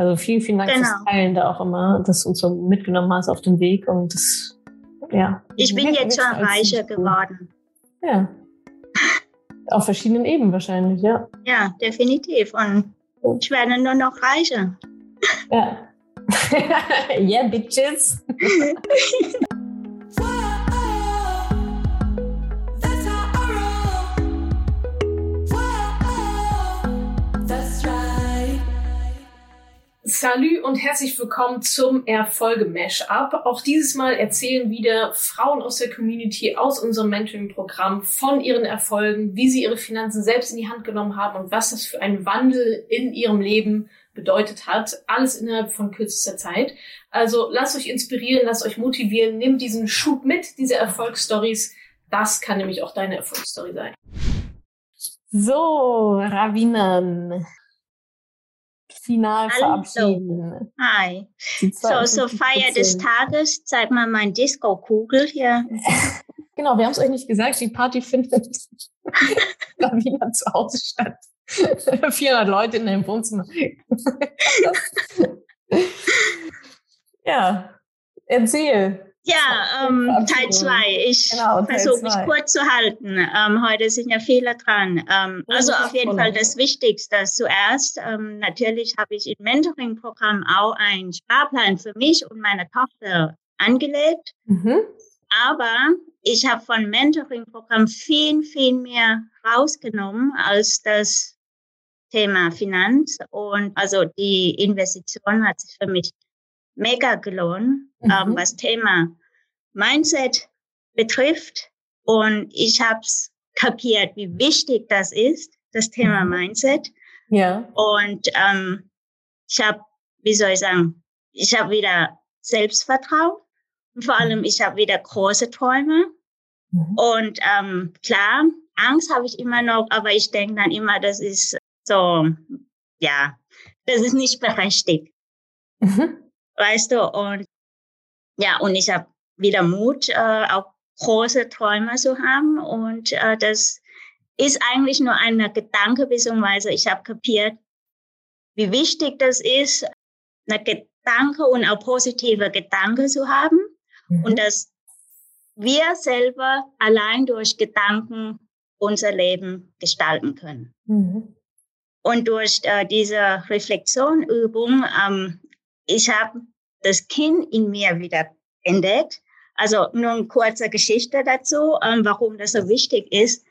Also vielen, vielen Dank Genau. fürs Teilen da auch immer, dass du uns so mitgenommen hast auf den Weg und das, ja. Ich bin jetzt schon reicher geworden. Ja. Auf verschiedenen Ebenen wahrscheinlich, ja. Ja, definitiv. Und ich werde nur noch reicher. Ja. yeah, bitches. Salü und herzlich willkommen zum Erfolge-Mashup. Auch dieses Mal erzählen wieder Frauen aus der Community, aus unserem Mentoring-Programm von ihren Erfolgen, wie sie ihre Finanzen selbst in die Hand genommen haben und was das für einen Wandel in ihrem Leben bedeutet hat. Alles innerhalb von kürzester Zeit. Also lasst euch inspirieren, lasst euch motivieren, nehmt diesen Schub mit, diese Erfolgsstories. Das kann nämlich auch deine Erfolgsstory sein. So, Ravinan. Final Hallo. verabschieden. Hi. So, so 52 Feier des. Tages. Zeig mal mein Disco-Kugel hier. Genau, wir haben es euch nicht gesagt, die Party findet Ravina zu Hause statt. 400 Leute in deinem Wohnzimmer. ja, erzähl. Ja, ähm, Teil Verabschiedung. zwei. Ich Genau, versuche mich kurz zu halten. Ähm, heute sind ja viele dran. Ähm, Ja, also auf jeden Fall das Wichtigste zuerst. Ähm, natürlich habe ich im Mentoring-Programm auch einen Sparplan für mich und meine Tochter angelegt. Mhm. Aber ich habe von Mentoring-Programm viel, viel mehr rausgenommen als das Thema Finanz. Und also die Investition hat sich für mich mega gelohnt, Mhm. ähm, was Thema Mindset betrifft. Und ich habe es kapiert, wie wichtig das ist, das Thema Mhm. Mindset. Ja. Und ähm, ich habe, wie soll ich sagen, ich habe wieder Selbstvertrauen. Und vor allem, ich habe wieder große Träume. Mhm. Und ähm, klar, Angst habe ich immer noch, aber ich denke dann immer, das ist so, ja, das ist nicht berechtigt, Mhm. weißt du? Und ja, und ich habe wieder Mut, äh, auch große Träume zu haben. Und äh, das ist eigentlich nur ein Gedanke, beziehungsweise ich habe kapiert, wie wichtig das ist, eine Gedanke und auch positive Gedanken zu haben Mhm. und dass wir selber allein durch Gedanken unser Leben gestalten können. Mhm. Und durch äh, diese Reflexionübung, ähm, ich habe das Kind in mir wieder entdeckt. Also nur eine kurze Geschichte dazu, ähm, warum das so wichtig ist.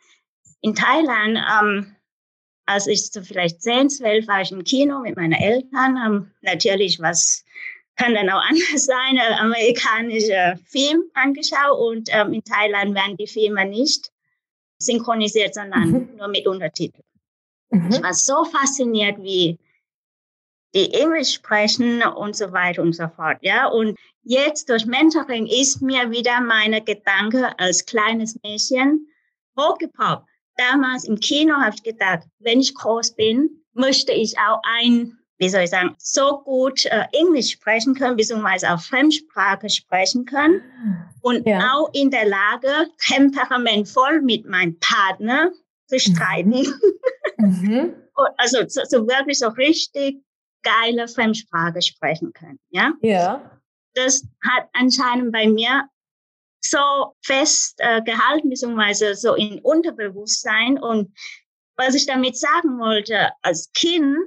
In Thailand, ähm, als ich so vielleicht 10, 12 war ich im Kino mit meinen Eltern, haben natürlich was kann dann auch anders sein, äh, amerikanische Film angeschaut und ähm, in Thailand werden die Filme nicht synchronisiert, sondern Mhm. nur mit Untertiteln. Ich Mhm. war so fasziniert, wie die Englisch sprechen und so weiter und so fort. Ja, und jetzt durch Mentoring ist mir wieder meine Gedanke als kleines Mädchen hochgepoppt. Damals im Kino habe ich gedacht, wenn ich groß bin, möchte ich auch ein, wie soll ich sagen, so gut äh, Englisch sprechen können, beziehungsweise auch Fremdsprache sprechen können und Ja. auch in der Lage, temperamentvoll mit meinem Partner zu streiten. Mhm. Also so, so wirklich so richtig geile Fremdsprache sprechen können. Ja, Ja. Das hat anscheinend bei mir so fest äh, gehalten, beziehungsweise so in Unterbewusstsein. Und was ich damit sagen wollte, als Kind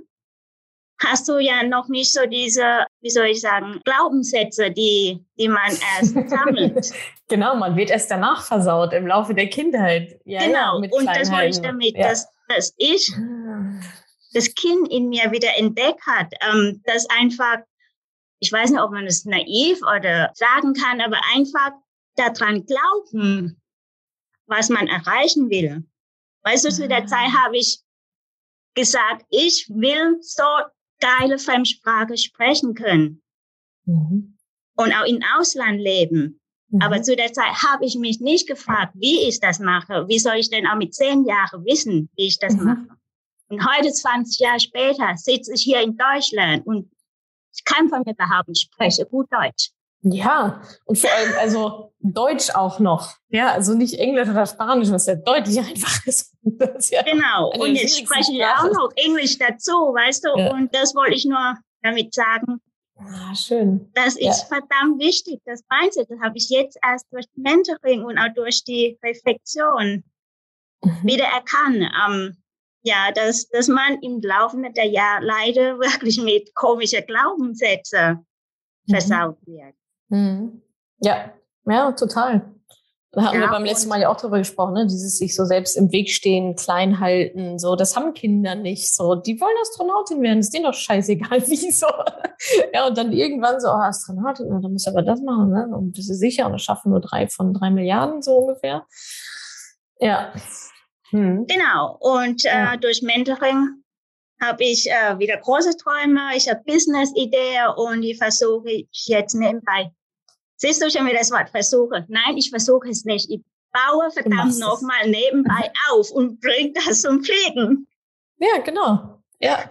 hast du ja noch nicht so diese, wie soll ich sagen, Glaubenssätze, die, die man erst sammelt. Genau, man wird erst danach versaut im Laufe der Kindheit. Ja, ja, genau. mit Und das wollte ich damit, Ja. dass, dass ich das Kind in mir wieder entdeckt hat, ähm, das einfach, ich weiß nicht, ob man es naiv oder sagen kann, aber einfach daran glauben, was man erreichen will. Weißt du, zu der Ah. Zeit habe ich gesagt, ich will so geile Fremdsprache sprechen können Mhm. und auch im Ausland leben. Mhm. Aber zu der Zeit habe ich mich nicht gefragt, wie ich das mache. Wie soll ich denn auch mit zehn Jahren wissen, wie ich das Mhm. mache? Und heute, 20 Jahre später, sitze ich hier in Deutschland und ich kann von mir behaupten, ich spreche gut Deutsch. Ja, und vor allem also Deutsch auch noch. Ja, also nicht Englisch oder Spanisch, was ja deutlich einfach ist. Ist ja Genau. Und jetzt schwierigsten spreche ich auch noch Englisch dazu, weißt du? Ja. Und das wollte ich nur damit sagen, Ah, schön. das Ja. ist verdammt wichtig, das Mindset. Das habe ich jetzt erst durch Mentoring und auch durch die Reflexion Mhm. wieder erkannt. Ähm, ja, dass, dass man im Laufe der Jahre leider wirklich mit komischen Glaubenssätzen Mhm. versaut wird. Mhm. Ja, ja, total. Da hatten Ja, wir beim letzten Mal ja auch drüber gesprochen, ne? dieses sich so selbst im Weg stehen, klein halten, so, das haben Kinder nicht, so, die wollen Astronautin werden, ist denen doch scheißegal, wie, so. Ja, und dann irgendwann so, oh, Astronautin, na, dann musst du aber das machen, ne, und bist du sicher, und das schaffen nur drei von drei Milliarden, so ungefähr. Ja. Hm. Genau. Und Ja. äh, durch Mentoring habe ich äh, wieder große Träume, ich habe Business-Ideen und die versuche ich jetzt nebenbei. Siehst du schon wieder das Wort versuche? Nein, ich versuche es nicht. Ich baue verdammt nochmal nebenbei auf und bringe das zum Fliegen. Ja, genau. Ja.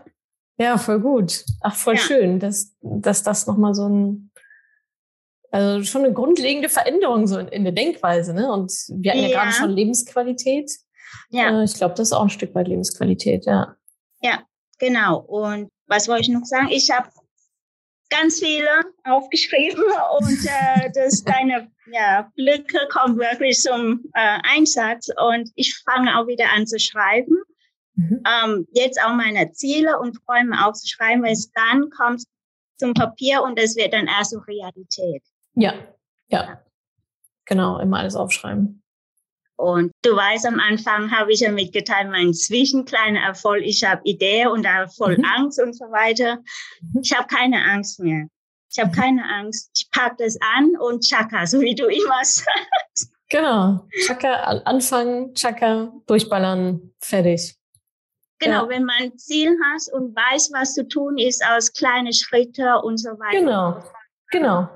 Ja, voll gut. Ach, voll Ja. schön, dass, dass das nochmal so ein, also schon eine grundlegende Veränderung so in, in der Denkweise, ne? Und wir hatten ja, Ja. gerade schon Lebensqualität. Ja, Äh, ich glaube, das ist auch ein Stück weit Lebensqualität, ja. genau. Und was wollte ich noch sagen? Ich habe ganz viele aufgeschrieben und äh, dass deine ja, Blicke kommen wirklich zum äh, Einsatz und ich fange auch wieder an zu schreiben. Mhm. ähm, jetzt auch meine Ziele und Träume aufzuschreiben, weil es dann kommt zum Papier und es wird dann erst so Realität. Ja, ja. Genau, immer alles aufschreiben. Und du weißt, am Anfang habe ich ja mitgeteilt, mein zwischenkleiner Erfolg, ich habe Idee und da voll Mhm. Angst und so weiter. Mhm. Ich habe keine Angst mehr. Ich habe keine Angst. Ich pack das an und tschakka, so wie du immer sagst. Genau. Chaka, an- anfangen, Chaka, durchballern, fertig. Genau, Ja. wenn man ein Ziel hast und weiß, was zu tun ist, aus kleine Schritte und so weiter. Genau, genau.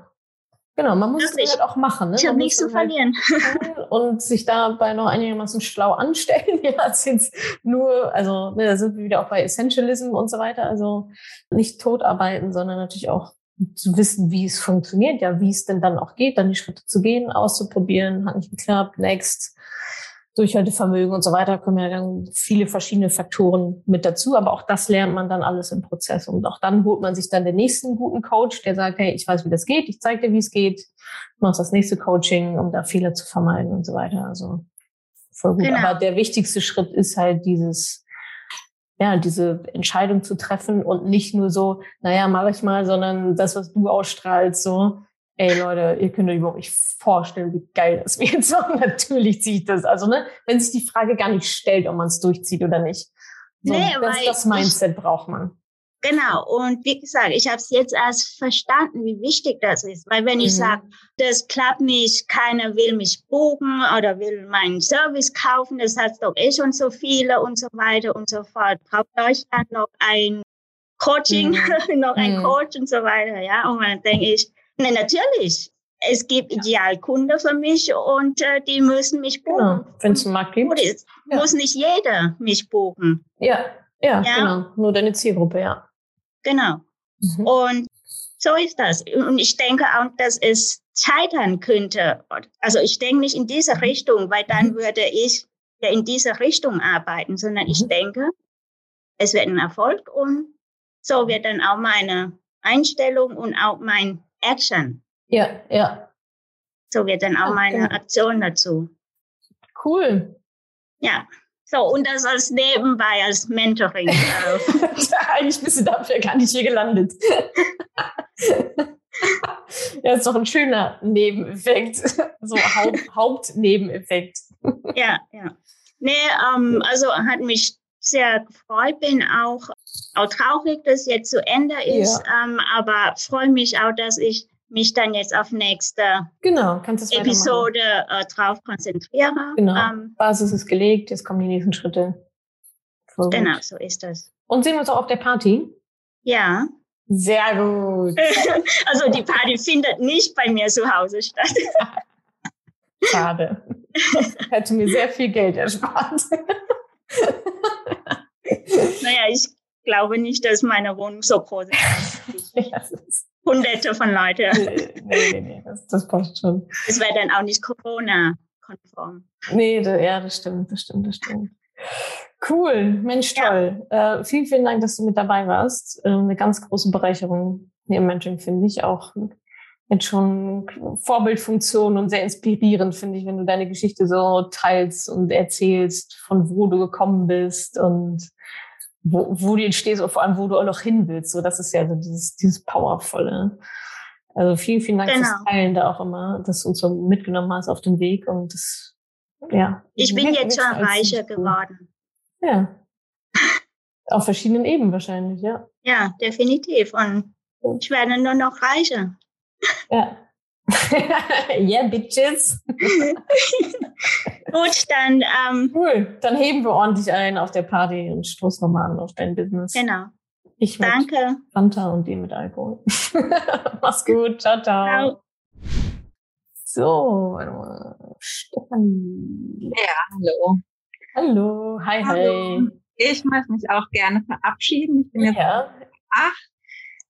Genau, man muss Wirklich. es halt auch machen. Ne? Ich habe nichts zu halt verlieren. tun und sich dabei noch einigermaßen schlau anstellen. Ja, als jetzt nur, also ne, da sind wir wieder auch bei Essentialism und so weiter. Also nicht totarbeiten, sondern natürlich auch zu wissen, wie es funktioniert, ja, wie es denn dann auch geht, dann die Schritte zu gehen, auszuprobieren, hat nicht geklappt, next, Durchhaltevermögen und so weiter, kommen ja dann viele verschiedene Faktoren mit dazu, aber auch das lernt man dann alles im Prozess und auch dann holt man sich dann den nächsten guten Coach, der sagt, hey, ich weiß, wie das geht, ich zeige dir, wie es geht, machst das nächste Coaching, um da Fehler zu vermeiden und so weiter, also voll gut. Genau. Aber der wichtigste Schritt ist halt dieses, ja, diese Entscheidung zu treffen und nicht nur so, naja, mache ich mal, sondern das, was du ausstrahlst, so, ey Leute, ihr könnt euch überhaupt nicht vorstellen, wie geil das wird. So, natürlich ziehe ich das. Also, ne, wenn sich die Frage gar nicht stellt, ob man es durchzieht oder nicht. So, Nee, das, weil das ich- Mindset braucht man. Genau. Und wie gesagt, ich habe es jetzt erst verstanden, wie wichtig das ist. Weil wenn ich Mhm. sage, das klappt nicht, keiner will mich buchen oder will meinen Service kaufen, das hat doch eh schon so viele und so weiter und so fort. Braucht Deutschland noch ein Coaching, noch ein Mhm. Coach und so weiter, ja. Und dann denke ich, ne, natürlich. Es gibt Idealkunde für mich und äh, die müssen mich buchen. Genau. Wenn es einen Markt gibt. Ist, Ja. muss nicht jeder mich buchen. Ja, ja, Ja. genau. Nur deine Zielgruppe, ja. Genau. Mhm. Und so ist das. Und ich denke auch, dass es scheitern könnte. Also ich denke nicht in diese Richtung, weil dann Mhm. würde ich ja in diese Richtung arbeiten, sondern ich Mhm. denke, es wird ein Erfolg und so wird dann auch meine Einstellung und auch mein Action. Ja, ja. So wird dann auch Ja, meine genau. Aktion dazu. Cool. Ja. So, und das als nebenbei, als Mentoring. äh, Eigentlich bist du dafür gar nicht hier gelandet. ja, ist doch ein schöner Nebeneffekt. So Haupt, Hauptnebeneffekt. Ja, ja. Nee, ähm, also hat mich sehr gefreut, bin auch, auch traurig, dass jetzt zu Ende ist, ähm, aber freue mich auch, dass ich mich dann jetzt auf nächste Genau. Episode äh, drauf konzentriere. Genau. Ähm, Basis ist gelegt, jetzt kommen die nächsten Schritte. Gut. genau, so ist das. Und sehen wir uns auch auf der Party? Ja, Sehr gut. also die Party findet nicht bei mir zu Hause statt. Schade. Hätte mir sehr viel Geld erspart. Naja, ich glaube nicht, dass meine Wohnung so groß ist. Ja, Hunderte von Leuten. nee, nee, nee, das, das passt schon. Es wäre dann auch nicht Corona-konform. Nee, da, ja, das stimmt, das stimmt, das stimmt. Cool, Mensch, Ja. toll. Äh, vielen, vielen Dank, dass du mit dabei warst. Äh, eine ganz große Bereicherung im Mentoring, finde ich. Auch jetzt schon Vorbildfunktion und sehr inspirierend, finde ich, wenn du deine Geschichte so teilst und erzählst, von wo du gekommen bist und wo, wo du jetzt stehst und vor allem, wo du auch noch hin willst. So, das ist ja so dieses, dieses Powervolle. Also vielen, vielen Dank fürs Genau. Teilen da auch immer, dass du uns so mitgenommen hast auf den Weg und das, ja. Ich bin jetzt schon reicher geworden. Ja. Auf verschiedenen Ebenen wahrscheinlich, ja. Ja, definitiv. Und ich werde nur noch reicher. Ja. Yeah, bitches. Gut, dann, ähm, Cool. Dann heben wir ordentlich ein auf der Party und stoßen nochmal an auf dein Business. genau. Ich mit Danke. Fanta und die mit Alkohol. Mach's gut. Ciao, ciao. Ciao. So, warte mal. Stefanie. Hallo. Hallo. Hi, Hallo. hi. Ich möchte mich auch gerne verabschieden. Ich bin jetzt Ja. acht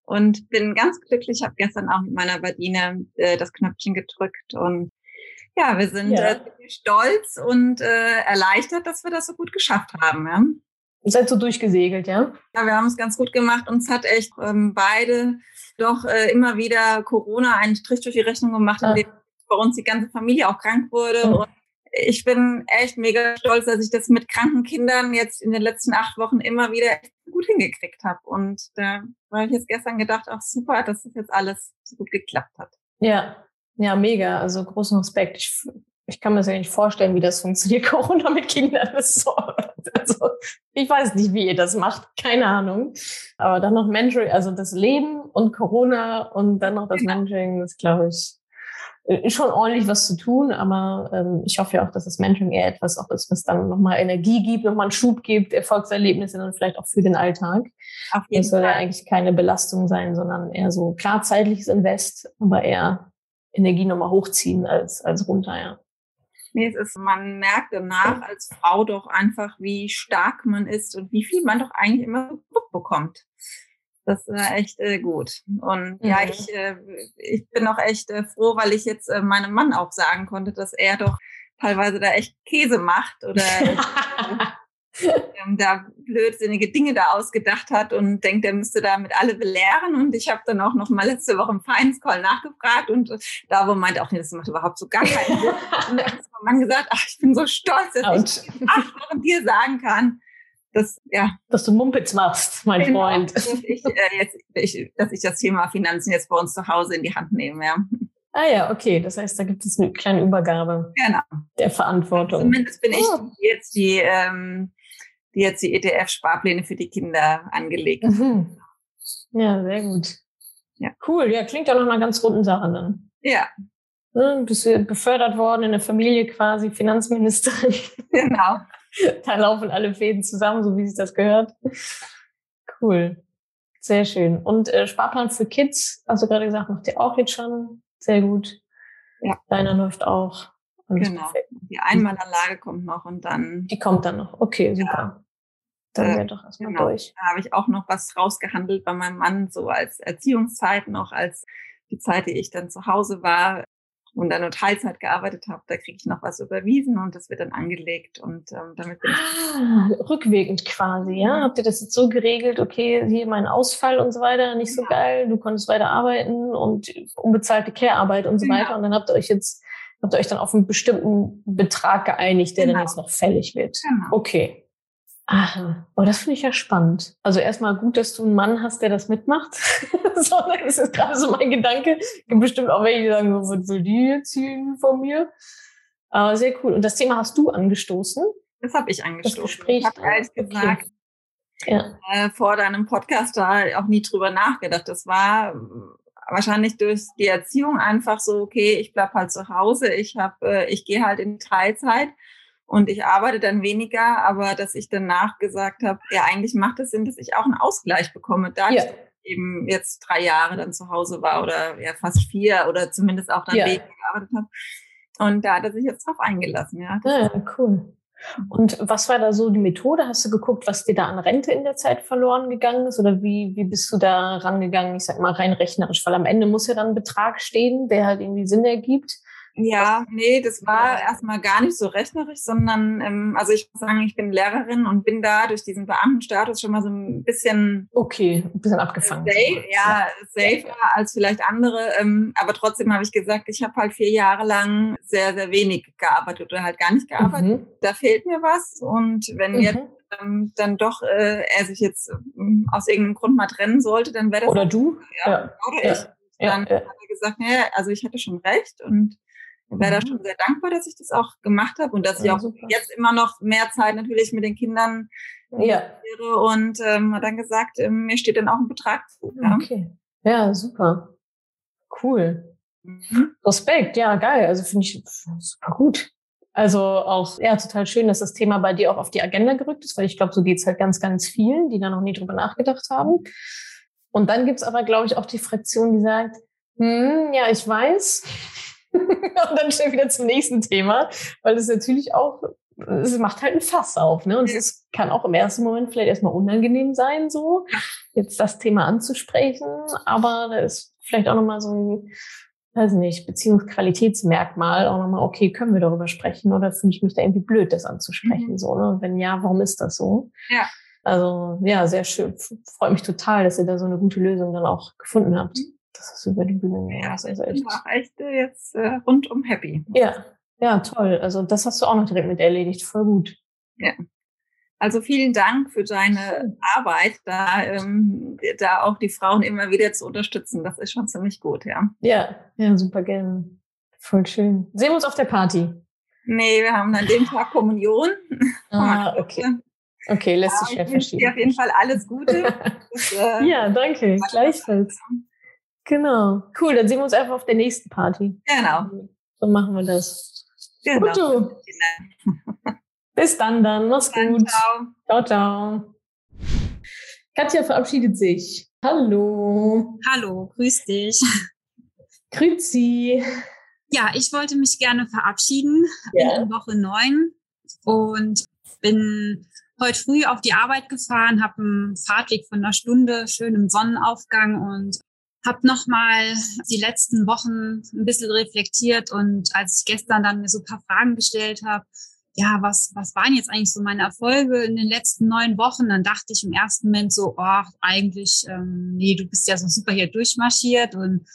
und bin ganz glücklich. Ich habe gestern auch mit meiner Badine äh, das Knöpfchen gedrückt und ja, wir sind Ja. äh, stolz und äh, erleichtert, dass wir das so gut geschafft haben. Ja, Ihr seid so durchgesegelt, ja? ja wir haben es ganz gut gemacht. Uns hat echt ähm, beide doch äh, immer wieder Corona einen Strich durch die Rechnung gemacht, Ah. indem bei uns die ganze Familie auch krank wurde. Mhm. Und ich bin echt mega stolz, dass ich das mit kranken Kindern jetzt in den letzten acht Wochen immer wieder gut hingekriegt habe. Und da war ich jetzt gestern gedacht, ach super, dass das jetzt alles so gut geklappt hat. Ja. Ja, mega. Also großen Respekt. Ich, ich kann mir das ja nicht vorstellen, wie das funktioniert, Corona mit Kindern. Das ist so, also, ich weiß nicht, wie ihr das macht. Keine Ahnung. Aber dann noch Mentoring, also das Leben und Corona und dann noch das Mentoring, das glaube ich, ist schon ordentlich was zu tun, aber ähm, ich hoffe ja auch, dass das Mentoring eher etwas auch ist, was dann nochmal Energie gibt, nochmal einen Schub gibt, Erfolgserlebnisse dann vielleicht auch für den Alltag. Auf jeden Das soll ja Fall. eigentlich keine Belastung sein, sondern eher so klar zeitliches Invest, aber eher Energie nochmal hochziehen als, als runter, ja. Nee, es ist, man merkt danach als Frau doch einfach, wie stark man ist und wie viel man doch eigentlich immer bekommt. Das war echt äh, gut. Und ja, Mhm. ich, äh, ich bin auch echt äh, froh, weil ich jetzt äh, meinem Mann auch sagen konnte, dass er doch teilweise da echt Käse macht oder ähm, da blödsinnige Dinge da ausgedacht hat und denkt, er müsste damit alle belehren. Und ich habe dann auch noch mal letzte Woche im Finance Call nachgefragt und äh, da wo meinte auch, nee, das macht überhaupt so gar keinen Sinn. Und dann hat mein Mann gesagt, ach, ich bin so stolz, dass Autsch. ich acht Wochen dir sagen kann, dass ja, Dass du Mumpitz machst, mein genau, Freund. dass ich äh, jetzt, ich, dass ich das Thema Finanzen jetzt bei uns zu Hause in die Hand nehme. Ja, Ah ja, okay. Das heißt, da gibt es eine kleine Übergabe genau. der Verantwortung. Zumindest bin ich Oh. die jetzt die, ähm, die jetzt die ETF-Sparpläne für die Kinder angelegt. Mhm. Ja, sehr gut. Ja. Cool, ja, klingt ja nach einer ganz runden Sache dann. Ja, Ne, bist du befördert worden in der Familie quasi, Finanzministerin. genau. da laufen alle Fäden zusammen, so wie sich das gehört. Cool. Sehr schön. Und äh, Sparplan für Kids, hast du gerade gesagt, macht ihr auch jetzt schon. Sehr gut. Ja. Deiner läuft auch. Genau. Die Einmalanlage kommt noch und dann Die kommt dann noch. Okay, super. Dann Äh, wäre doch erstmal genau. durch. da habe ich auch noch was rausgehandelt bei meinem Mann, so als Erziehungszeit noch, als die Zeit, die ich dann zu Hause war und dann nur Teilzeit gearbeitet habe, da kriege ich noch was überwiesen und das wird dann angelegt und ähm, damit bin ich Ah, rückwirkend quasi, ja? Habt ihr das jetzt so geregelt, okay, hier mein Ausfall und so weiter, nicht so Ja. geil, du konntest weiter arbeiten und unbezahlte Care-Arbeit und so weiter und dann habt ihr euch jetzt, habt ihr euch dann auf einen bestimmten Betrag geeinigt, der dann Genau. jetzt noch fällig wird. Genau. Okay. Aha, oh, das finde ich ja spannend. Also erstmal gut, dass du einen Mann hast, der das mitmacht. so, das ist gerade so mein Gedanke. Gibt bestimmt auch welche, die sagen, was will die jetzt hier von mir? Aber sehr cool. Und das Thema hast du angestoßen? Das habe ich angestoßen. Gespräch, ich habe okay. gesagt Ja. äh, vor deinem Podcast da auch nie drüber nachgedacht. Das war äh, wahrscheinlich durch die Erziehung einfach so, okay, ich bleib halt zu Hause, ich habe, äh, ich gehe halt in Teilzeit und ich arbeite dann weniger, aber dass ich danach gesagt habe, ja, eigentlich macht es Sinn, dass ich auch einen Ausgleich bekomme, da Ja. ich eben jetzt drei Jahre dann zu Hause war oder ja fast vier oder zumindest auch dann Ja. weniger gearbeitet habe. Und da hat er sich jetzt drauf eingelassen, ja. Ja, cool. Und was war da so die Methode? Hast du geguckt, was dir da an Rente in der Zeit verloren gegangen ist? Oder wie, wie bist du da rangegangen? Ich sag mal rein rechnerisch, weil am Ende muss ja dann ein Betrag stehen, der halt irgendwie Sinn ergibt. Ja, nee, das war erstmal gar nicht so rechnerisch, sondern ähm, also ich muss sagen, ich bin Lehrerin und bin da durch diesen Beamtenstatus schon mal so ein bisschen Okay, ein bisschen abgefangen. safe, ja, safer als vielleicht andere. Ähm, aber trotzdem habe ich gesagt, ich habe halt vier Jahre lang sehr, sehr wenig gearbeitet oder halt gar nicht gearbeitet. Mhm. Da fehlt mir was. Und wenn jetzt Mhm. ähm, dann doch äh, er sich jetzt ähm, aus irgendeinem Grund mal trennen sollte, dann wäre das Oder du? ja, Ja. oder Ja. ich. Ja, Dann ja. hat er gesagt, naja, also ich hatte schon recht und wäre da Mhm. schon sehr dankbar, dass ich das auch gemacht habe und dass ich Ja, auch super. jetzt immer noch mehr Zeit natürlich mit den Kindern Ja. wäre und ähm, hat dann gesagt, ähm, mir steht dann auch ein Betrag zu. Ja. Okay. Ja, super. Cool. Mhm. Respekt, ja, geil. Also finde ich super gut. Also auch, ja, total schön, dass das Thema bei dir auch auf die Agenda gerückt ist, weil ich glaube, so geht's halt ganz, ganz vielen, die da noch nie drüber nachgedacht haben. Und dann gibt's aber, glaube ich, auch die Fraktion, die sagt, hm, ja, ich weiß. Und dann schnell wieder zum nächsten Thema, weil es natürlich auch, es macht halt ein Fass auf, ne? Und es kann auch im ersten Moment vielleicht erstmal unangenehm sein, so jetzt das Thema anzusprechen, aber da ist vielleicht auch nochmal so ein, weiß nicht, Beziehungsqualitätsmerkmal auch nochmal, okay, können wir darüber sprechen oder fühle ich mich da irgendwie blöd, das anzusprechen, Mhm. so, ne? Und wenn ja, warum ist das so? Ja. Also, ja, sehr schön. Freut mich total, dass ihr da so eine gute Lösung dann auch gefunden habt. Das ist über die Bühne Ja, gegangen. also Das ich bin echt. auch echt äh, jetzt äh, rundum happy. Ja, ja, toll. Also, das hast du auch noch direkt mit erledigt. Voll gut. Also vielen Dank für deine Arbeit, da, ähm, da auch die Frauen immer wieder zu unterstützen. Das ist schon ziemlich gut, ja. Ja, ja, super gerne. Voll schön. Sehen wir uns auf der Party. Nee, wir haben an dem Tag Kommunion. Ah, okay. Okay, lässt sich Ja, schwer ich wünsche dir auf jeden. Fall alles Gute. Das, äh, Ja, danke. Gleichfalls. Genau. Cool, dann sehen wir uns einfach auf der nächsten Party. Genau. So machen wir das. genau. Gut, du. Bis dann dann. Mach's Dann, gut. ciao. Ciao, ciao. Katja verabschiedet sich. Hallo. Hallo, grüß dich. Grüezi. Ja, ich wollte mich gerne verabschieden. Bin Ja. in Woche neun und bin heute früh auf die Arbeit gefahren, habe einen Fahrtweg von einer Stunde, schön im Sonnenaufgang und habe nochmal die letzten Wochen ein bisschen reflektiert und als ich gestern dann mir so ein paar Fragen gestellt habe, ja, was, was waren jetzt eigentlich so meine Erfolge in den letzten neun Wochen? Dann dachte ich im ersten Moment so, oh, eigentlich, ähm, nee, du bist ja so super hier durchmarschiert und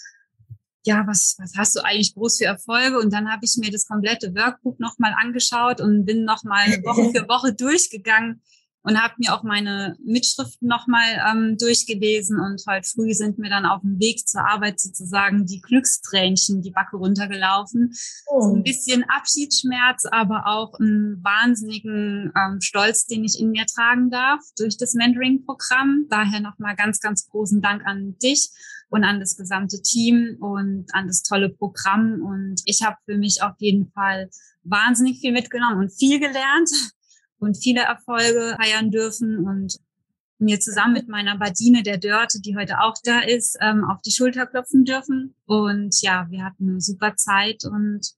ja, was, was hast du eigentlich groß für Erfolge? Und dann habe ich mir das komplette Workbook nochmal angeschaut und bin nochmal Woche für Woche durchgegangen und habe mir auch meine Mitschriften nochmal ähm, durchgelesen. Und heute früh sind mir dann auf dem Weg zur Arbeit sozusagen die Glückstränchen die Backe runtergelaufen. So ein bisschen Abschiedsschmerz, aber auch einen wahnsinnigen ähm, Stolz, den ich in mir tragen darf durch das Mentoring-Programm. Daher nochmal ganz, ganz großen Dank an dich und an das gesamte Team und an das tolle Programm. Und ich habe für mich auf jeden Fall wahnsinnig viel mitgenommen und viel gelernt und viele Erfolge feiern dürfen und mir zusammen mit meiner Badine, der Dörte, die heute auch da ist, ähm, auf die Schulter klopfen dürfen. Und ja, wir hatten eine super Zeit und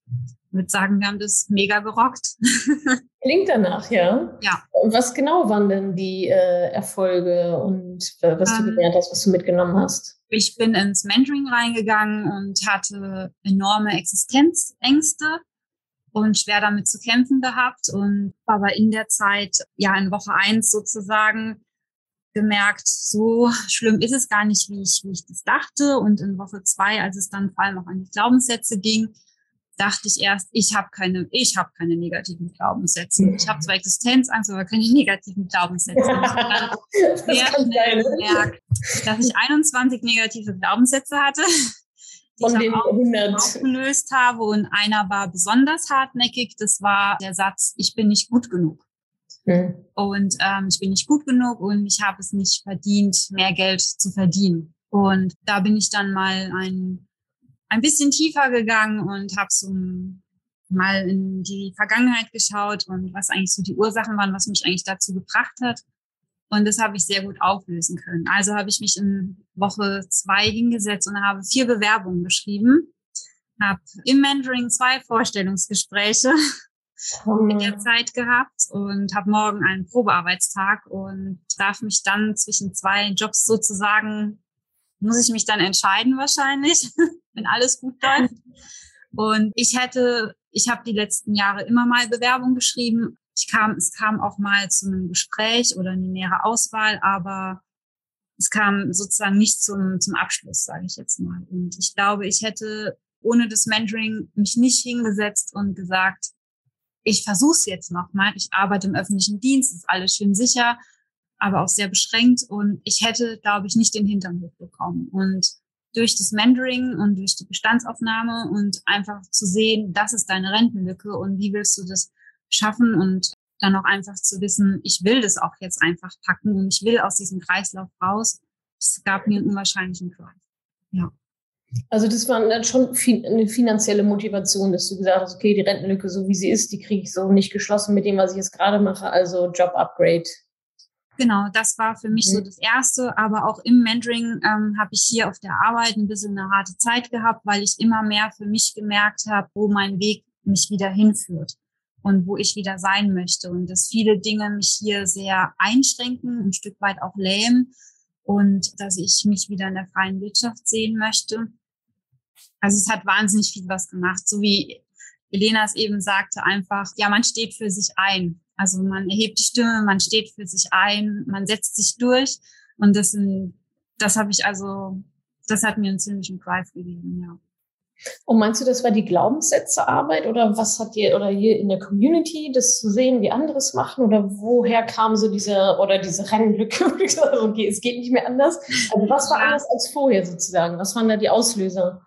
würde sagen, wir haben das mega gerockt. Klingt danach, ja. Ja. Und was genau waren denn die äh, Erfolge und äh, was du Ähm, gelernt hast, was du mitgenommen hast? Ich bin ins Mentoring reingegangen und hatte enorme Existenzängste und schwer damit zu kämpfen gehabt und aber in der Zeit, ja, in Woche eins sozusagen gemerkt, so schlimm ist es gar nicht, wie ich, wie ich das dachte. Und in Woche zwei, als es dann vor allem auch an die Glaubenssätze ging, dachte ich erst, ich habe keine, ich habe keine negativen Glaubenssätze. Ich habe zwar Existenzangst, aber keine negativen Glaubenssätze. Und ich habe dann sehr schnell ne? gemerkt, dass ich 21 negative Glaubenssätze hatte, Von ich den auch 100. aufgelöst habe. Und einer war besonders hartnäckig. Das war der Satz, ich bin nicht gut genug. Hm. Und ähm, ich bin nicht gut genug und ich habe es nicht verdient, mehr Geld zu verdienen. Und da bin ich dann mal ein, ein bisschen tiefer gegangen und habe so mal in die Vergangenheit geschaut und was eigentlich so die Ursachen waren, was mich eigentlich dazu gebracht hat. Und das habe ich sehr gut auflösen können. Also habe ich mich in Woche zwei hingesetzt und habe vier Bewerbungen geschrieben, habe im Mentoring zwei Vorstellungsgespräche in der Zeit gehabt und habe morgen einen Probearbeitstag und darf mich dann zwischen zwei Jobs sozusagen, muss ich mich dann entscheiden wahrscheinlich, wenn alles gut läuft. Und ich hätte, ich habe die letzten Jahre immer mal Bewerbung geschrieben. Ich kam, es kam auch mal zu einem Gespräch oder eine nähere Auswahl, aber es kam sozusagen nicht zum, zum Abschluss, sage ich jetzt mal. Und ich glaube, ich hätte ohne das Mentoring mich nicht hingesetzt und gesagt, ich versuche es jetzt nochmal. Ich arbeite im öffentlichen Dienst, ist alles schön sicher, aber auch sehr beschränkt. Und ich hätte, glaube ich, nicht den Hintern hochbekommen. Und durch das Mentoring und durch die Bestandsaufnahme und einfach zu sehen, das ist deine Rentenlücke und wie willst du das schaffen und dann auch einfach zu wissen, ich will das auch jetzt einfach packen und ich will aus diesem Kreislauf raus. Es gab mir einen unwahrscheinlichen Drive. Ja. Also das war dann schon eine finanzielle Motivation, dass du gesagt hast, okay, die Rentenlücke, so wie sie ist, die kriege ich so nicht geschlossen mit dem, was ich jetzt gerade mache, also Job-Upgrade. Genau, das war für mich mhm. so das Erste. Aber auch im Mentoring ähm, habe ich hier auf der Arbeit ein bisschen eine harte Zeit gehabt, weil ich immer mehr für mich gemerkt habe, wo mein Weg mich wieder hinführt und wo ich wieder sein möchte. Und dass viele Dinge mich hier sehr einschränken, ein Stück weit auch lähmen und dass ich mich wieder in der freien Wirtschaft sehen möchte. Also es hat wahnsinnig viel was gemacht, so wie Elena es eben sagte, einfach, ja, man steht für sich ein. Also man erhebt die Stimme, man steht für sich ein, man setzt sich durch. Und das, das habe ich also, das hat mir einen ziemlichen Drive gegeben, ja. Und meinst du, das war die Glaubenssätzearbeit oder was hat dir oder hier in der Community das zu sehen, wie andere es machen oder woher kam so diese oder diese Rennlücke? okay, es geht nicht mehr anders. Also was war anders als vorher sozusagen? Was waren da die Auslöser?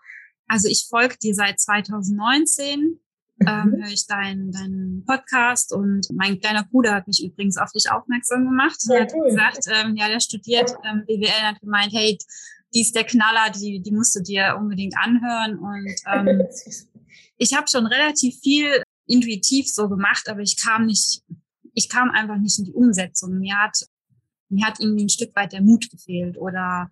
Also ich folge dir seit 2019 ähm, höre ich deinen dein Podcast und mein kleiner Bruder hat mich übrigens auf dich aufmerksam gemacht. Er hat gesagt, ähm, ja, der studiert ähm, BWL und hat gemeint, hey, die ist der Knaller, die, die musst du dir unbedingt anhören. Und ähm, ich habe schon relativ viel intuitiv so gemacht, aber ich kam nicht, ich kam einfach nicht in die Umsetzung. Mir hat, mir hat irgendwie ein Stück weit der Mut gefehlt oder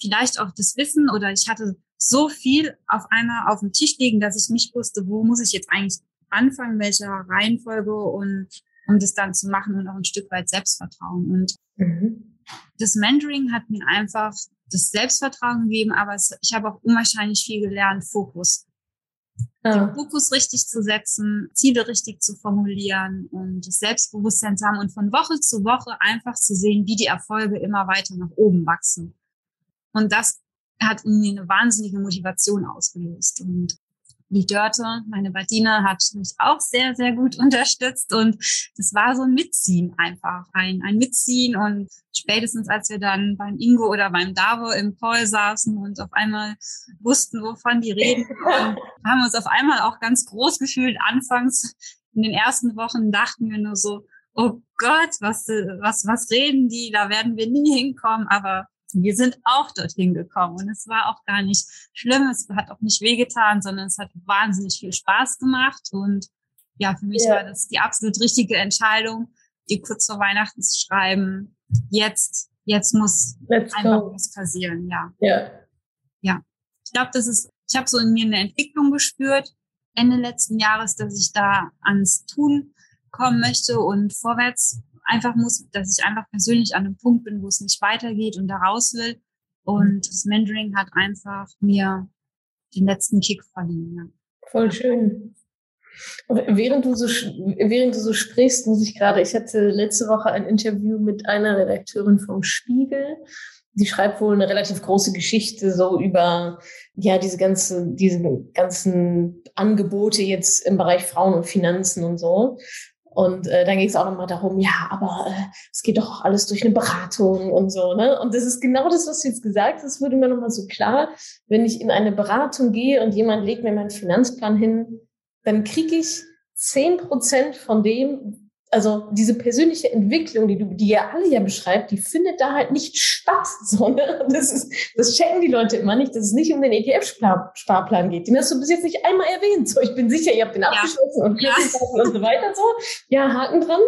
vielleicht auch das Wissen oder ich hatte so viel auf einmal auf dem Tisch liegen, dass ich nicht wusste, wo muss ich jetzt eigentlich anfangen, welcher Reihenfolge und um das dann zu machen und auch ein Stück weit Selbstvertrauen. Und mhm. das Mentoring hat mir einfach das Selbstvertrauen gegeben, aber es, ich habe auch unwahrscheinlich viel gelernt, Fokus. Ja. Den Fokus richtig zu setzen, Ziele richtig zu formulieren und das Selbstbewusstsein zu haben und von Woche zu Woche einfach zu sehen, wie die Erfolge immer weiter nach oben wachsen. Und das hat in mir eine wahnsinnige Motivation ausgelöst. Und die Dörte, meine Badina, hat mich auch sehr, sehr gut unterstützt. Und das war so ein Mitziehen einfach, ein, ein Mitziehen. Und spätestens als wir dann beim Ingo oder beim Davo im Call saßen und auf einmal wussten, wovon die reden, haben uns auf einmal auch ganz groß gefühlt. Anfangs in den ersten Wochen dachten wir nur so, oh Gott, was, was, was reden die? Da werden wir nie hinkommen. Aber wir sind auch dorthin gekommen und es war auch gar nicht schlimm, es hat auch nicht wehgetan, sondern es hat wahnsinnig viel Spaß gemacht und ja, für mich ja. war das die absolut richtige Entscheidung, die kurz vor Weihnachten zu schreiben. Jetzt, jetzt muss Let's einfach go. was passieren, ja. Ja. Ja. Ich glaube, das ist, ich habe so in mir eine Entwicklung gespürt Ende letzten Jahres, dass ich da ans Tun kommen möchte und vorwärts einfach muss, dass ich einfach persönlich an einem Punkt bin, wo es nicht weitergeht und da raus will. Und das Mentoring hat einfach mir den letzten Kick verliehen. Ja. Voll schön. Während du so, während du so sprichst, muss ich gerade, ich hatte letzte Woche ein Interview mit einer Redakteurin vom Spiegel. Die schreibt wohl eine relativ große Geschichte so über, ja, diese ganze, diese ganzen Angebote jetzt im Bereich Frauen und Finanzen und so. Und äh, dann ging es auch nochmal darum, ja, aber äh, es geht doch auch alles durch eine Beratung und so. Ne? Und das ist genau das, was du jetzt gesagt hast, wurde mir nochmal so klar. Wenn ich in eine Beratung gehe und jemand legt mir meinen Finanzplan hin, dann kriege ich zehn Prozent von dem, also diese persönliche Entwicklung, die du, die ihr alle ja beschreibt, die findet da halt nicht statt, sondern das ist, das checken die Leute immer nicht, dass es nicht um den ETF-Sparplan geht. Den hast du bis jetzt nicht einmal erwähnt. So, ich bin sicher, ihr habt den ja. abgeschlossen und ja. und so weiter so. Ja, Haken dran.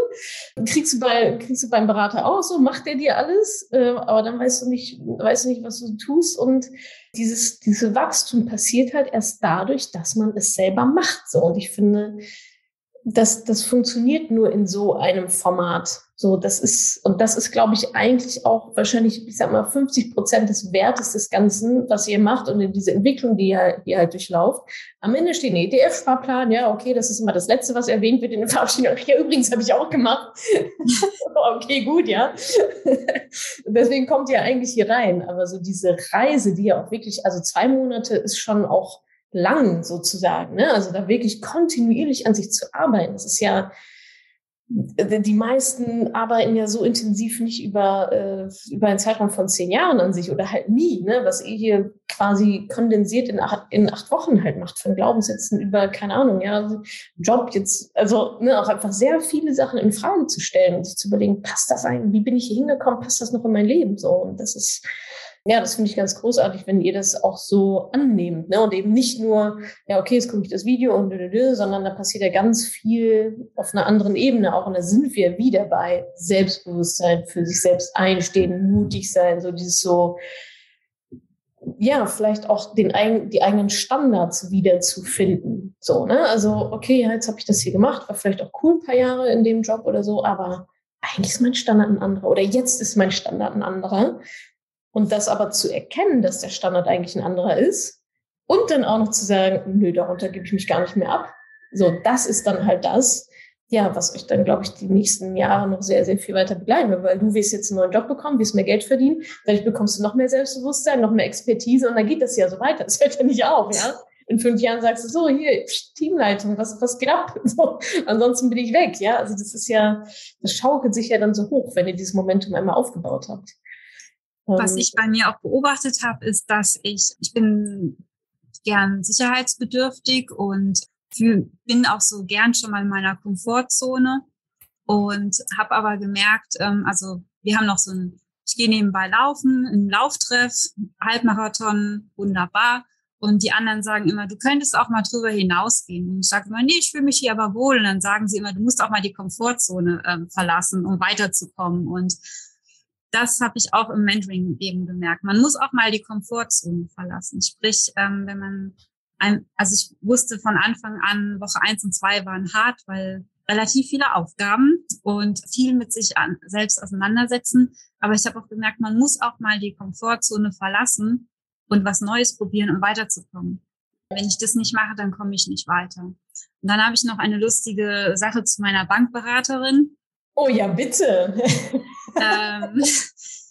Kriegst du bei, kriegst du beim Berater auch so, macht der dir alles, äh, aber dann weißt du nicht, weißt du nicht, was du tust und dieses, dieses Wachstum passiert halt erst dadurch, dass man es selber macht. So, und ich finde, das, das funktioniert nur in so einem Format. So, das ist, und das ist, glaube ich, eigentlich auch wahrscheinlich, ich sag mal, 50 Prozent des Wertes des Ganzen, was ihr macht und in diese Entwicklung, die ihr, die ihr halt durchlauft. Am Ende steht ein ETF-Sparplan, ja, okay, das ist immer das Letzte, was erwähnt wird in der Verabschiedung. Ja, übrigens habe ich auch gemacht. okay, gut, ja. Deswegen kommt ihr eigentlich hier rein. Aber so diese Reise, die ja auch wirklich, also zwei Monate ist schon auch lang sozusagen, ne? Also da wirklich kontinuierlich an sich zu arbeiten. Das ist ja, die meisten arbeiten ja so intensiv nicht über, äh, über einen Zeitraum von zehn Jahren an sich oder halt nie, ne? was ihr hier quasi kondensiert in acht, in acht Wochen halt macht, von Glaubenssätzen über, keine Ahnung, ja, Job jetzt, also ne, auch einfach sehr viele Sachen in Frage zu stellen und sich zu überlegen, passt das ein, wie bin ich hier hingekommen, passt das noch in mein Leben so und das ist, ja, das finde ich ganz großartig, wenn ihr das auch so annehmt, ne? Und eben nicht nur, ja, okay, jetzt gucke ich das Video und dödödö, sondern da passiert ja ganz viel auf einer anderen Ebene auch. Und da sind wir wieder bei Selbstbewusstsein, für sich selbst einstehen, mutig sein, so dieses so, ja, vielleicht auch den die eigenen Standards wieder zu finden. So, ne? Also, okay, ja, jetzt habe ich das hier gemacht, war vielleicht auch cool ein paar Jahre in dem Job oder so, aber eigentlich ist mein Standard ein anderer oder jetzt ist mein Standard ein anderer. Und das aber zu erkennen, dass der Standard eigentlich ein anderer ist und dann auch noch zu sagen, nö, darunter gebe ich mich gar nicht mehr ab. So, das ist dann halt das, ja, was euch dann, glaube ich, die nächsten Jahre noch sehr, sehr viel weiter begleiten wird, weil du wirst jetzt einen neuen Job bekommen, wirst mehr Geld verdienen, dadurch bekommst du noch mehr Selbstbewusstsein, noch mehr Expertise und dann geht das ja so weiter. Das hört ja nicht auf, ja. In fünf Jahren sagst du so, hier, Teamleitung, was, was geht ab? So, ansonsten bin ich weg, ja. Also das ist ja, das schaukelt sich ja dann so hoch, wenn ihr dieses Momentum einmal aufgebaut habt. Was ich bei mir auch beobachtet habe, ist, dass ich, ich bin gern sicherheitsbedürftig und fühl, bin auch so gern schon mal in meiner Komfortzone und habe aber gemerkt, ähm, also wir haben noch so ein, ich gehe nebenbei laufen, einen Lauftreff, Halbmarathon, wunderbar. Und die anderen sagen immer, du könntest auch mal drüber hinausgehen. Und ich sage immer, nee, ich fühle mich hier aber wohl. Und dann sagen sie immer, du musst auch mal die Komfortzone ähm, verlassen, um weiterzukommen. Und das habe ich auch im Mentoring eben gemerkt. Man muss auch mal die Komfortzone verlassen. Sprich, ähm, wenn man ein, also ich wusste von Anfang an, Woche eins und zwei waren hart, weil relativ viele Aufgaben und viel mit sich an, selbst auseinandersetzen. Aber ich habe auch gemerkt, man muss auch mal die Komfortzone verlassen und was Neues probieren, um weiterzukommen. Wenn ich das nicht mache, dann komme ich nicht weiter. Und dann habe ich noch eine lustige Sache zu meiner Bankberaterin Oh ja, bitte. ähm,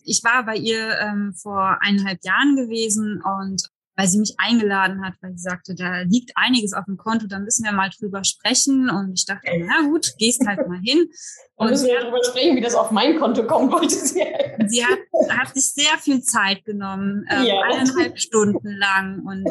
ich war bei ihr ähm, vor eineinhalb Jahren gewesen und weil sie mich eingeladen hat, weil sie sagte, da liegt einiges auf dem Konto, da müssen wir mal drüber sprechen. Und ich dachte, na gut, gehst halt mal hin. Und müssen wir darüber sprechen, wie das auf mein Konto kommt, wollte sie. sie hat, hat sich sehr viel Zeit genommen, ähm, Ja. eineinhalb Stunden lang und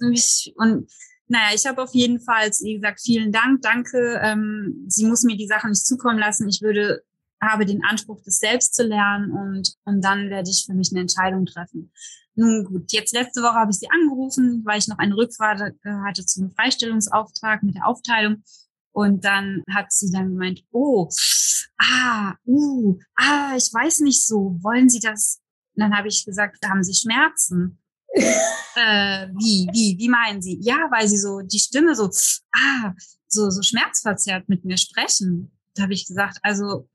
und naja, ich habe auf jeden Fall, wie gesagt, vielen Dank, danke. Ähm, sie muss mir die Sachen nicht zukommen lassen. Ich würde, habe den Anspruch, das selbst zu lernen und, und dann werde ich für mich eine Entscheidung treffen. Nun gut, jetzt letzte Woche habe ich sie angerufen, weil ich noch eine Rückfrage hatte zum Freistellungsauftrag mit der Aufteilung. Und dann hat sie dann gemeint, oh, ah, uh, ah, ich weiß nicht so, wollen Sie das? Und dann habe ich gesagt, da haben Sie Schmerzen. äh, wie, wie, wie meinen Sie? Ja, weil Sie so die Stimme so, ah, so, so schmerzverzerrt mit mir sprechen. Da habe ich gesagt, also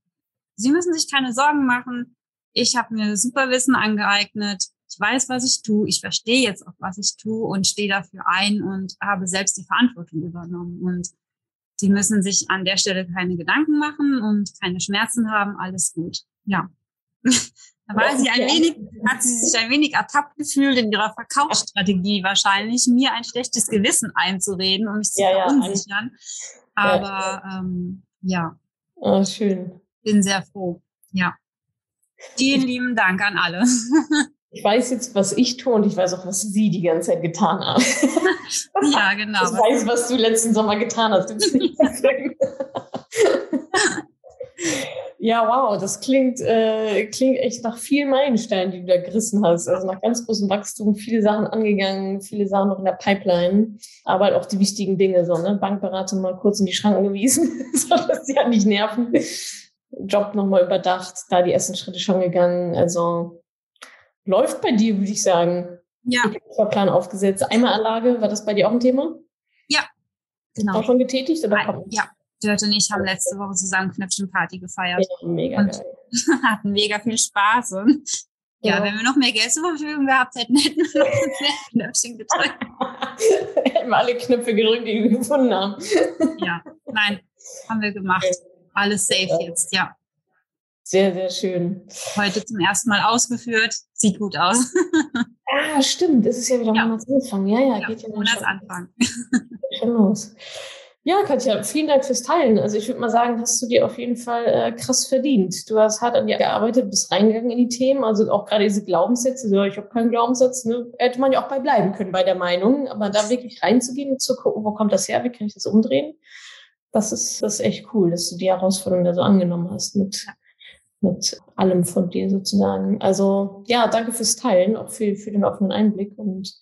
Sie müssen sich keine Sorgen machen. Ich habe mir super Wissen angeeignet. Ich weiß, was ich tue. Ich verstehe jetzt auch, was ich tue und stehe dafür ein und habe selbst die Verantwortung übernommen. Und Sie müssen sich an der Stelle keine Gedanken machen und keine Schmerzen haben. Alles gut. Ja. Da war sie ein wenig, hat sie sich ein wenig ertappt gefühlt in ihrer Verkaufsstrategie wahrscheinlich, mir ein schlechtes Gewissen einzureden und mich zu Ja, ja, verunsichern. Aber ähm, ja, Oh, schön. bin sehr froh. Ja. Vielen lieben Dank an alle. Ich weiß jetzt, was ich tue und ich weiß auch, was sie die ganze Zeit getan haben. ja, genau. Ich weiß, was du letzten Sommer getan hast. Ja, wow, das klingt, äh, klingt echt nach vielen Meilensteinen, die du da gerissen hast. Also nach ganz großem Wachstum, viele Sachen angegangen, viele Sachen noch in der Pipeline, aber halt auch die wichtigen Dinge, so, ne? Bankberatung mal kurz in die Schranken gewiesen, so dass sie ja nicht nerven. Job nochmal überdacht, da die ersten Schritte schon gegangen. Also läuft bei dir, würde ich sagen. Ja, Plan aufgesetzt. Einmalanlage, war das bei dir auch ein Thema? genau. Auch schon getätigt oder kommt? ja, Dörte und ich haben letzte Woche zusammen Knöpfchenparty gefeiert. Ja, mega Und- geil. Hatten mega viel Spaß. Und ja, Ja. wenn wir noch mehr Geld zur Verfügung gehabt hätten, hätten wir noch mehr Knöpfchen gedrückt. Hätten wir alle Knöpfe gedrückt, die wir gefunden haben. Ja, nein, haben wir gemacht. Alles safe jetzt, ja. Sehr, sehr schön. Heute zum ersten Mal ausgeführt. Sieht gut aus. Ah, stimmt. Es ist ja wieder Ja. Monatsanfang. Ja, ja, Ja, geht ja Monatsanfang. schon los. Ja, Katja, vielen Dank fürs Teilen. Also ich würde mal sagen, hast du dir auf jeden Fall äh, krass verdient. Du hast hart an dir gearbeitet, bist reingegangen in die Themen. Also auch gerade diese Glaubenssätze, so, ich habe keinen Glaubenssatz, ne? hätte man ja auch bei bleiben können bei der Meinung. Aber da wirklich reinzugehen und zu gucken, wo kommt das her, wie kann ich das umdrehen, das ist, das ist echt cool, dass du die Herausforderung da so angenommen hast mit, mit allem von dir sozusagen. Also ja, danke fürs Teilen, auch für, für den offenen Einblick und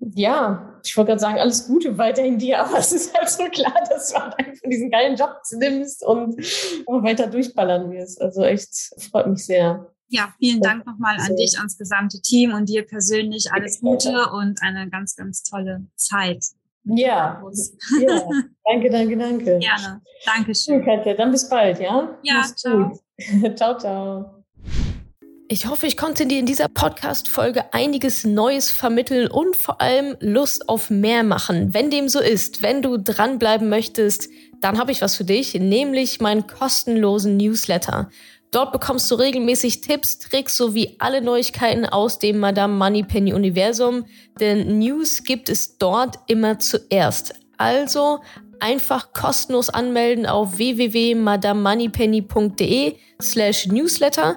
ja, ich wollte gerade sagen, alles Gute weiterhin dir, aber es ist halt so klar, dass du halt einfach diesen geilen Job nimmst und weiter durchballern wirst. Also echt, freut mich sehr. Ja, vielen Dank nochmal an dich, ans gesamte Team und dir persönlich alles Gute und eine ganz, ganz tolle Zeit. Ja, ja. danke, danke, danke. Gerne. Schön, Dankeschön. Katja, dann bis bald, ja? Ja, Mach's ciao. gut. ciao, ciao. Ich hoffe, ich konnte dir in dieser Podcast-Folge einiges Neues vermitteln und vor allem Lust auf mehr machen. Wenn dem so ist, wenn du dranbleiben möchtest, dann habe ich was für dich, nämlich meinen kostenlosen Newsletter. Dort bekommst du regelmäßig Tipps, Tricks sowie alle Neuigkeiten aus dem Madame Moneypenny Universum, denn News gibt es dort immer zuerst. Also einfach kostenlos anmelden auf www.madamemoneypenny.de slash newsletter